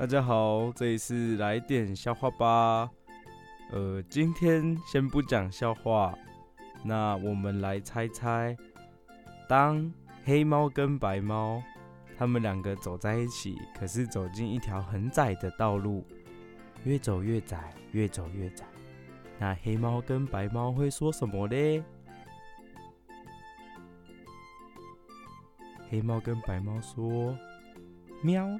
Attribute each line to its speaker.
Speaker 1: 大家好这里是来点笑话吧呃今天先不讲笑话那我们来猜猜当黑猫跟白猫它们两个走在一起可是走进一条很窄的道路越走越窄越走越窄。那黑猫跟白猫会说什么嘞黑猫跟白猫说喵。